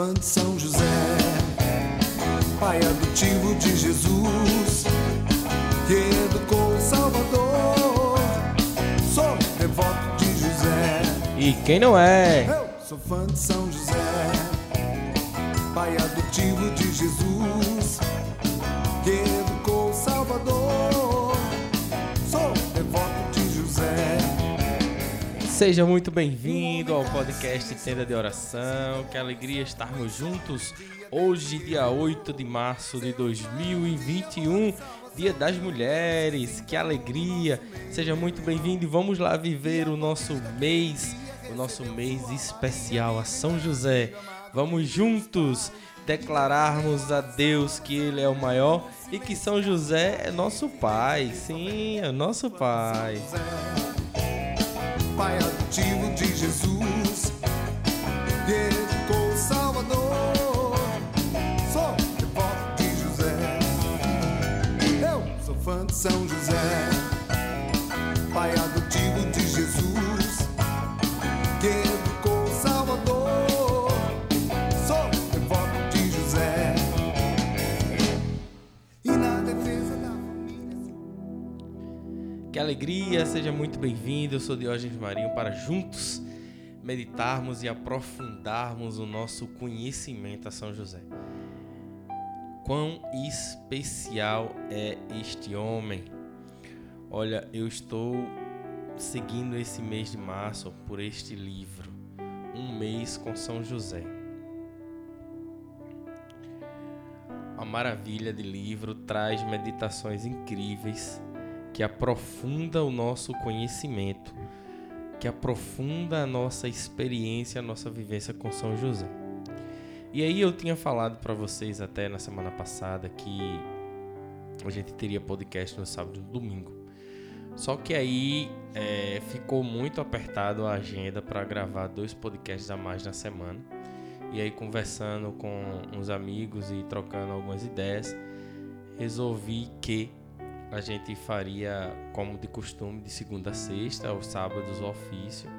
fã de São José, pai adotivo de Jesus, que educou o Salvador. Sou devoto de José. E quem não é? Eu sou fã de São José, pai adotivo de Jesus, Seja muito bem-vindo ao podcast Tenda de Oração. Que alegria estarmos juntos hoje, dia 8 de março de 2021, Dia das Mulheres. Que alegria! Seja muito bem-vindo e vamos lá viver o nosso mês, o nosso mês especial a São José. Vamos juntos declararmos a Deus que Ele é o maior e que São José é nosso Pai. Sim, é nosso Pai. Pai adotivo de Jesus, Alegria, seja muito bem-vindo. Eu sou Diógenes Marinho para juntos meditarmos e aprofundarmos o nosso conhecimento a São José. Quão especial é este homem. Olha, eu estou seguindo esse mês de março por este livro, Um Mês com São José. A maravilha de livro traz meditações incríveis que aprofunda o nosso conhecimento, que aprofunda a nossa experiência, a nossa vivência com São José. E aí eu tinha falado para vocês até na semana passada que a gente teria podcast no sábado e no domingo. Só que aí é, ficou muito apertado a agenda para gravar dois podcasts a mais na semana. E aí conversando com uns amigos e trocando algumas ideias, resolvi que a gente faria como de costume de segunda a sexta, aos sábados o ofício.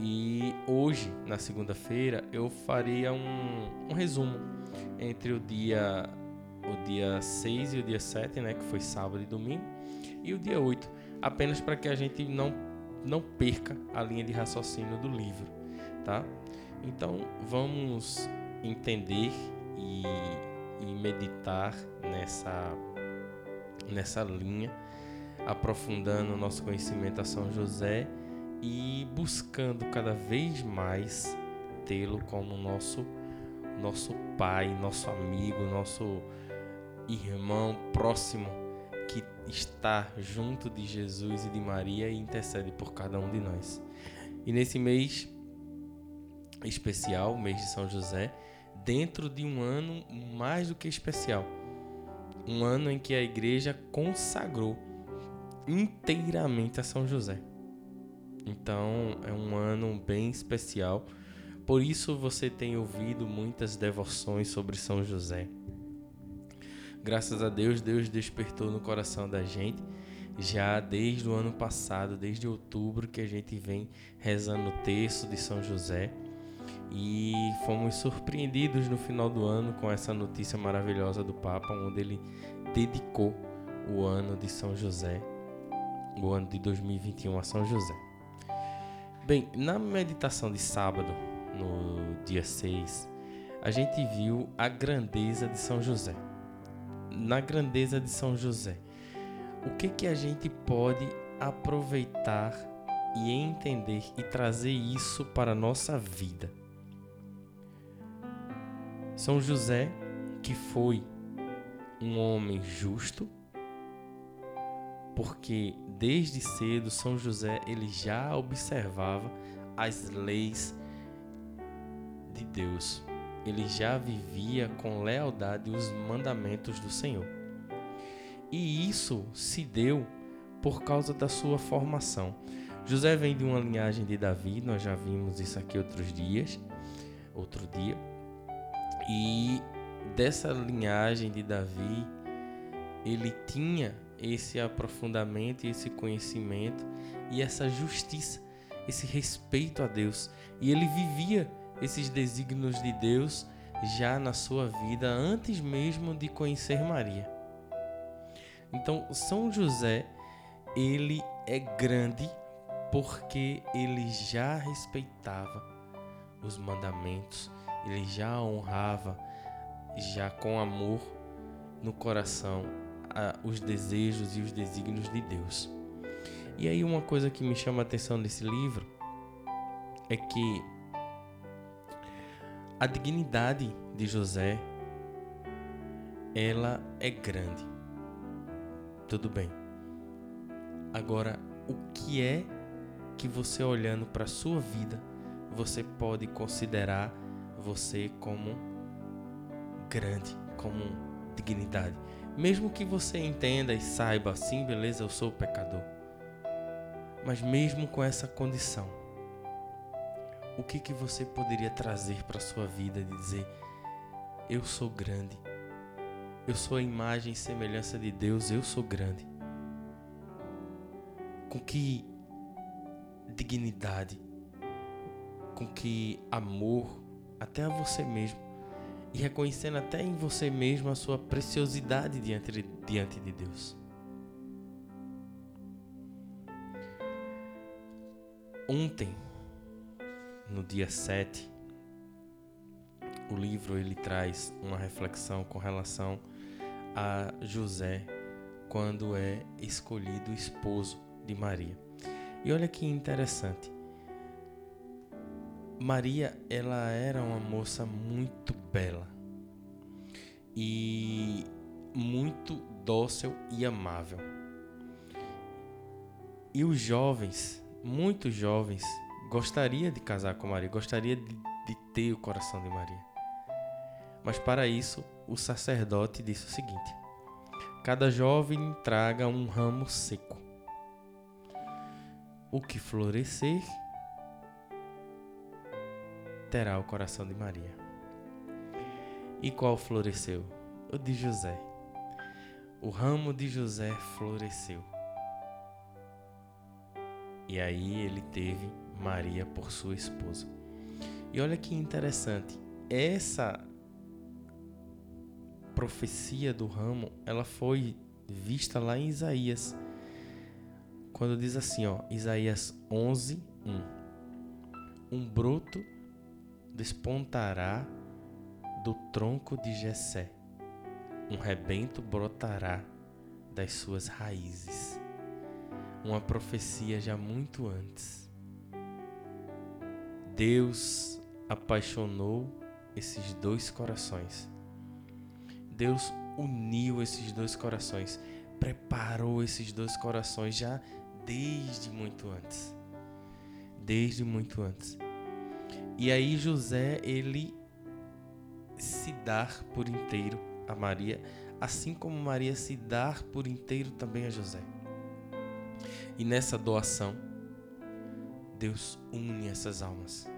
E hoje, na segunda-feira, eu faria um, um resumo entre o dia o dia 6 e o dia 7, né, que foi sábado e domingo, e o dia 8, apenas para que a gente não não perca a linha de raciocínio do livro, tá? Então, vamos entender e, e meditar nessa nessa linha, aprofundando o nosso conhecimento a São José e buscando cada vez mais tê-lo como nosso nosso pai, nosso amigo, nosso irmão próximo que está junto de Jesus e de Maria e intercede por cada um de nós. E nesse mês especial, mês de São José, dentro de um ano mais do que especial, um ano em que a igreja consagrou inteiramente a São José. Então é um ano bem especial. Por isso você tem ouvido muitas devoções sobre São José. Graças a Deus, Deus despertou no coração da gente já desde o ano passado, desde outubro, que a gente vem rezando o texto de São José e fomos surpreendidos no final do ano com essa notícia maravilhosa do Papa, onde ele dedicou o ano de São José, o ano de 2021 a São José. Bem, na meditação de sábado, no dia 6, a gente viu a grandeza de São José. Na grandeza de São José, o que que a gente pode aproveitar e entender e trazer isso para a nossa vida? São José, que foi um homem justo, porque desde cedo São José ele já observava as leis de Deus. Ele já vivia com lealdade os mandamentos do Senhor. E isso se deu por causa da sua formação. José vem de uma linhagem de Davi, nós já vimos isso aqui outros dias, outro dia. E dessa linhagem de Davi, ele tinha esse aprofundamento esse conhecimento e essa justiça, esse respeito a Deus. E ele vivia esses desígnios de Deus já na sua vida antes mesmo de conhecer Maria. Então, São José, ele é grande porque ele já respeitava os mandamentos, ele já honrava já com amor no coração a, os desejos e os desígnios de Deus. E aí uma coisa que me chama a atenção nesse livro é que a dignidade de José ela é grande. Tudo bem. Agora, o que é que você olhando para a sua vida, você pode considerar você como grande, como dignidade? Mesmo que você entenda e saiba assim, beleza, eu sou pecador. Mas mesmo com essa condição, o que que você poderia trazer para sua vida de dizer eu sou grande. Eu sou a imagem e semelhança de Deus, eu sou grande. Com que dignidade, com que amor até a você mesmo e reconhecendo até em você mesmo a sua preciosidade diante de, diante de Deus. Ontem, no dia 7, o livro ele traz uma reflexão com relação a José quando é escolhido esposo de Maria. E olha que interessante. Maria, ela era uma moça muito bela e muito dócil e amável. E os jovens, muitos jovens, gostaria de casar com Maria, gostaria de, de ter o coração de Maria. Mas para isso, o sacerdote disse o seguinte: Cada jovem traga um ramo seco. O que florescer terá o coração de Maria. E qual floresceu? O de José. O ramo de José floresceu. E aí ele teve Maria por sua esposa. E olha que interessante, essa profecia do ramo, ela foi vista lá em Isaías. Quando diz assim, ó, Isaías 11, 1. Um broto despontará do tronco de Jessé. Um rebento brotará das suas raízes. Uma profecia já muito antes. Deus apaixonou esses dois corações. Deus uniu esses dois corações, preparou esses dois corações já desde muito antes. Desde muito antes. E aí José, ele se dar por inteiro a Maria, assim como Maria se dar por inteiro também a José. E nessa doação, Deus une essas almas.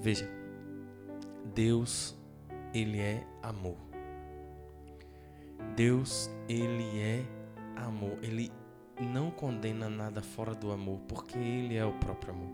Veja, Deus, ele é amor. Deus, ele é amor. Ele não condena nada fora do amor, porque ele é o próprio amor.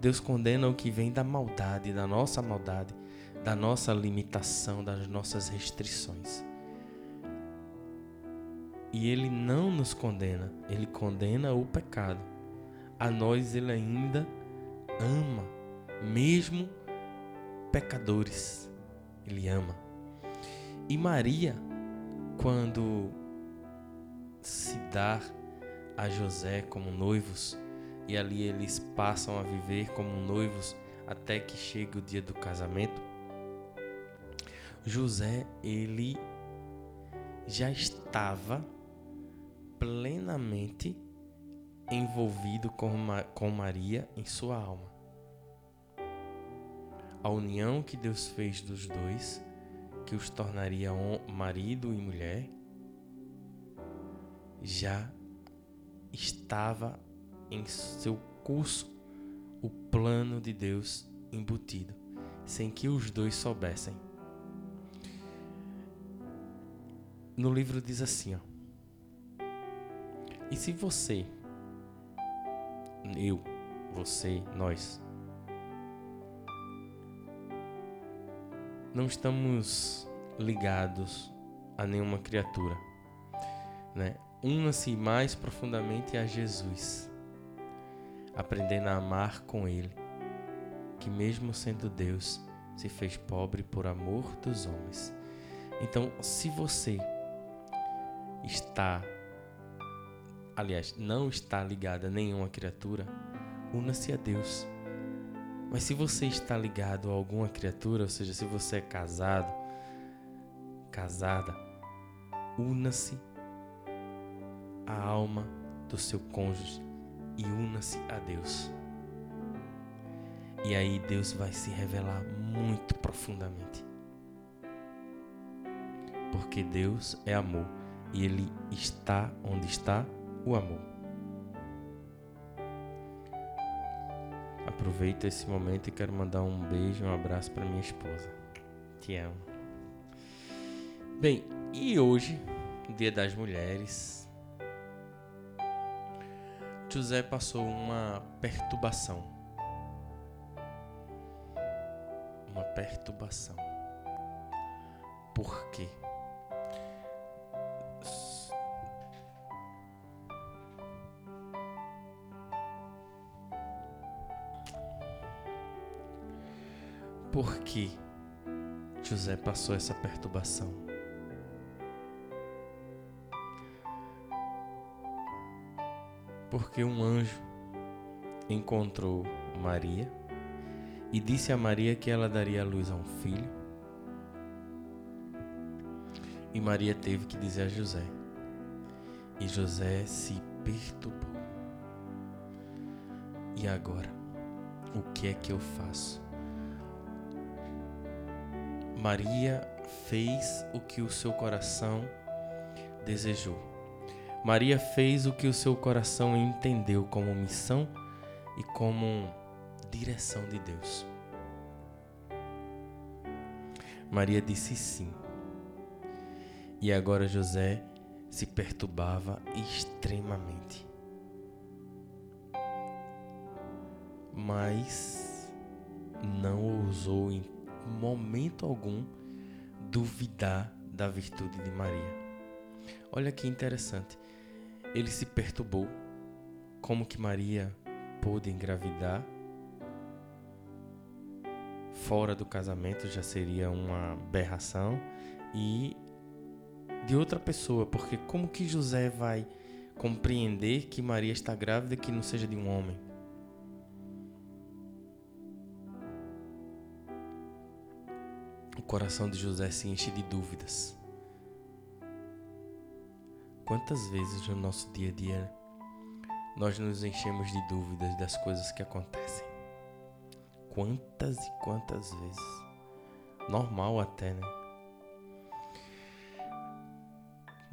Deus condena o que vem da maldade, da nossa maldade, da nossa limitação, das nossas restrições. E ele não nos condena, ele condena o pecado. A nós ele ainda ama, mesmo pecadores. Ele ama. E Maria, quando se dá a José como noivos, e ali eles passam a viver como noivos até que chegue o dia do casamento, José, ele já estava plenamente envolvido com, com Maria em sua alma. A união que Deus fez dos dois, que os tornaria marido e mulher, já estava em seu curso o plano de Deus embutido, sem que os dois soubessem. No livro diz assim, ó, e se você, eu, você, nós. Não estamos ligados a nenhuma criatura, né? Una-se mais profundamente a Jesus, aprendendo a amar com Ele, que mesmo sendo Deus, se fez pobre por amor dos homens. Então, se você está, aliás, não está ligado a nenhuma criatura, una-se a Deus. Mas se você está ligado a alguma criatura, ou seja, se você é casado, casada, una-se à alma do seu cônjuge e una-se a Deus. E aí Deus vai se revelar muito profundamente. Porque Deus é amor e Ele está onde está o amor. Aproveito esse momento e quero mandar um beijo um abraço para minha esposa. Te amo. Bem, e hoje, Dia das Mulheres, José passou uma perturbação. Uma perturbação. Por quê? Por que José passou essa perturbação? Porque um anjo encontrou Maria e disse a Maria que ela daria a luz a um filho. E Maria teve que dizer a José. E José se perturbou. E agora? O que é que eu faço? Maria fez o que o seu coração desejou. Maria fez o que o seu coração entendeu como missão e como direção de Deus. Maria disse sim. E agora José se perturbava extremamente. Mas não ousou momento algum duvidar da virtude de Maria. Olha que interessante. Ele se perturbou. Como que Maria pôde engravidar? Fora do casamento já seria uma aberração e de outra pessoa, porque como que José vai compreender que Maria está grávida que não seja de um homem? coração de José se enche de dúvidas. Quantas vezes no nosso dia a dia nós nos enchemos de dúvidas das coisas que acontecem? Quantas e quantas vezes? Normal até, né?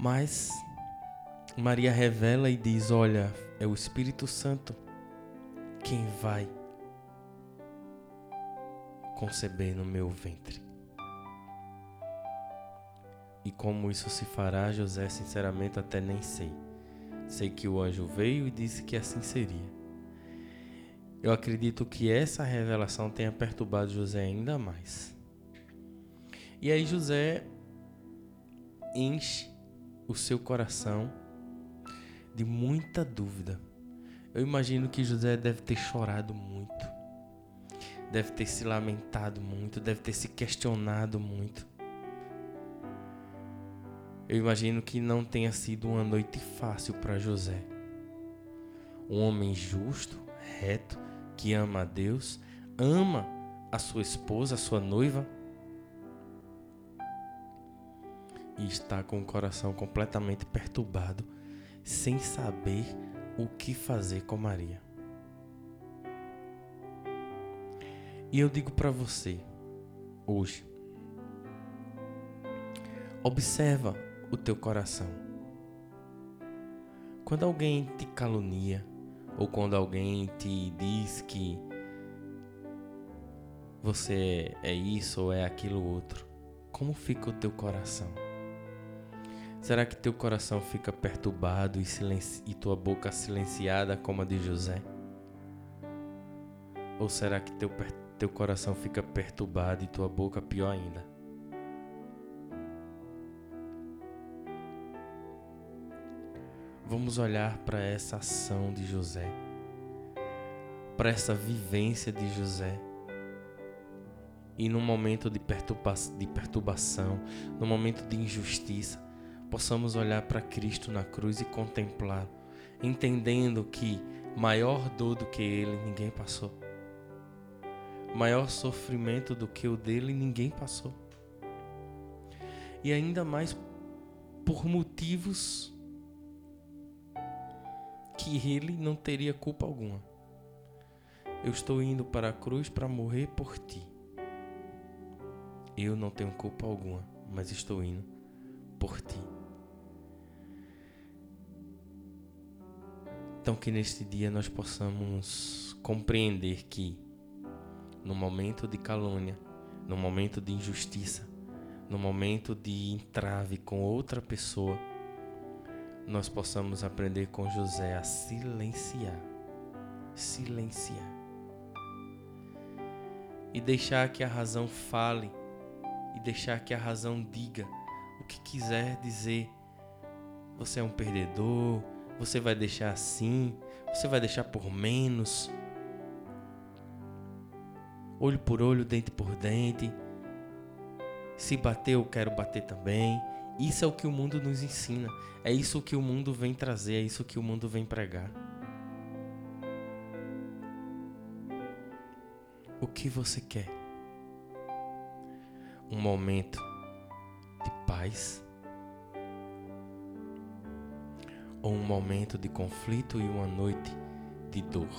Mas Maria revela e diz: Olha, é o Espírito Santo quem vai conceber no meu ventre. E como isso se fará, José, sinceramente, até nem sei. Sei que o anjo veio e disse que assim seria. Eu acredito que essa revelação tenha perturbado José ainda mais. E aí José enche o seu coração de muita dúvida. Eu imagino que José deve ter chorado muito, deve ter se lamentado muito, deve ter se questionado muito. Eu imagino que não tenha sido uma noite fácil para José. Um homem justo, reto, que ama a Deus, ama a sua esposa, a sua noiva, e está com o coração completamente perturbado, sem saber o que fazer com Maria. E eu digo para você, hoje, observa o teu coração. Quando alguém te calunia, ou quando alguém te diz que você é isso ou é aquilo outro, como fica o teu coração? Será que teu coração fica perturbado e, e tua boca silenciada como a de José? Ou será que teu, teu coração fica perturbado e tua boca pior ainda? Vamos olhar para essa ação de José, para essa vivência de José. E no momento de, perturba de perturbação, no momento de injustiça, possamos olhar para Cristo na cruz e contemplá-lo, entendendo que maior dor do que ele ninguém passou maior sofrimento do que o dele ninguém passou. E ainda mais por motivos que ele não teria culpa alguma. Eu estou indo para a cruz para morrer por ti. Eu não tenho culpa alguma, mas estou indo por ti. Então, que neste dia nós possamos compreender que no momento de calúnia, no momento de injustiça, no momento de entrave com outra pessoa, nós possamos aprender com José a silenciar. Silenciar. E deixar que a razão fale, e deixar que a razão diga o que quiser dizer. Você é um perdedor, você vai deixar assim, você vai deixar por menos olho por olho, dente por dente. Se bater, eu quero bater também. Isso é o que o mundo nos ensina. É isso que o mundo vem trazer, é isso que o mundo vem pregar. O que você quer? Um momento de paz? Ou um momento de conflito e uma noite de dor?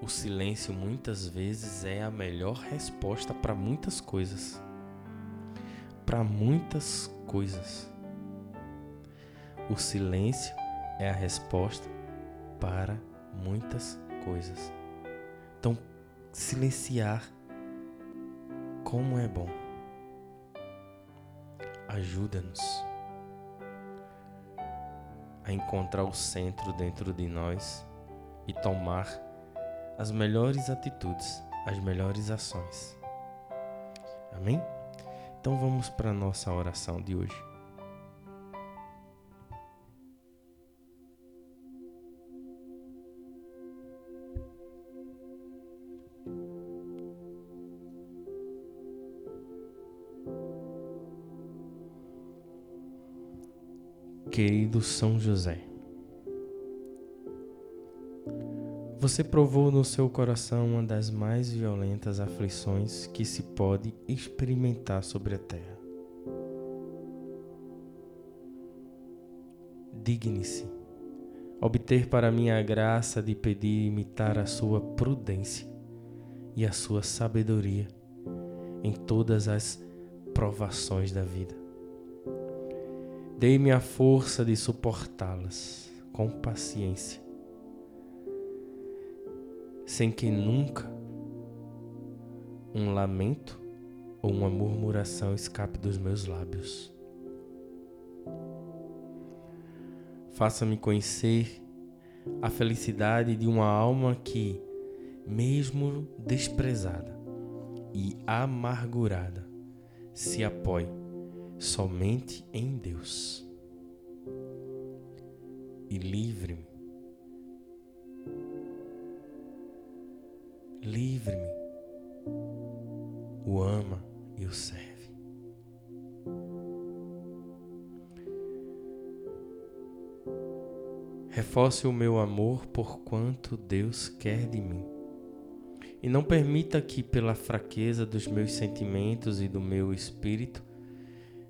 O silêncio muitas vezes é a melhor resposta para muitas coisas. Para muitas coisas. O silêncio é a resposta para muitas coisas. Então, silenciar como é bom. Ajuda-nos a encontrar o centro dentro de nós e tomar as melhores atitudes, as melhores ações. Amém? Então vamos para a nossa oração de hoje. Querido São José, Você provou no seu coração uma das mais violentas aflições que se pode experimentar sobre a terra. Digne-se obter para mim a graça de pedir imitar a sua prudência e a sua sabedoria em todas as provações da vida. Dei-me a força de suportá-las com paciência sem que nunca um lamento ou uma murmuração escape dos meus lábios. Faça-me conhecer a felicidade de uma alma que, mesmo desprezada e amargurada, se apoie somente em Deus. E livre-me livre-me, o ama e o serve. Reforce o meu amor por quanto Deus quer de mim. E não permita que, pela fraqueza dos meus sentimentos e do meu espírito,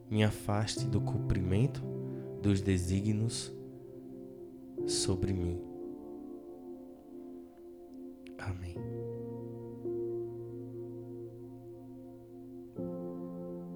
me afaste do cumprimento dos desígnios sobre mim.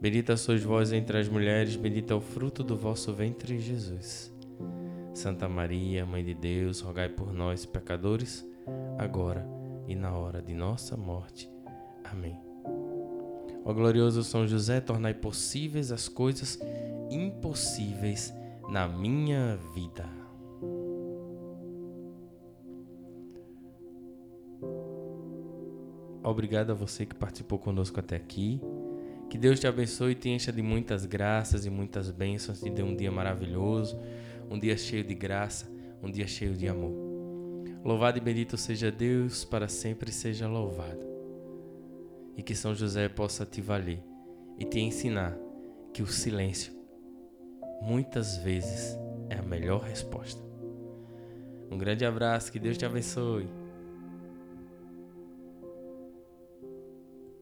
Bendita sois vós entre as mulheres, bendito é o fruto do vosso ventre, Jesus. Santa Maria, Mãe de Deus, rogai por nós, pecadores, agora e na hora de nossa morte. Amém. Ó glorioso São José, tornai possíveis as coisas impossíveis na minha vida. Obrigado a você que participou conosco até aqui. Que Deus te abençoe e te encha de muitas graças e muitas bênçãos. Te dê um dia maravilhoso, um dia cheio de graça, um dia cheio de amor. Louvado e bendito seja Deus, para sempre seja louvado. E que São José possa te valer e te ensinar que o silêncio muitas vezes é a melhor resposta. Um grande abraço, que Deus te abençoe.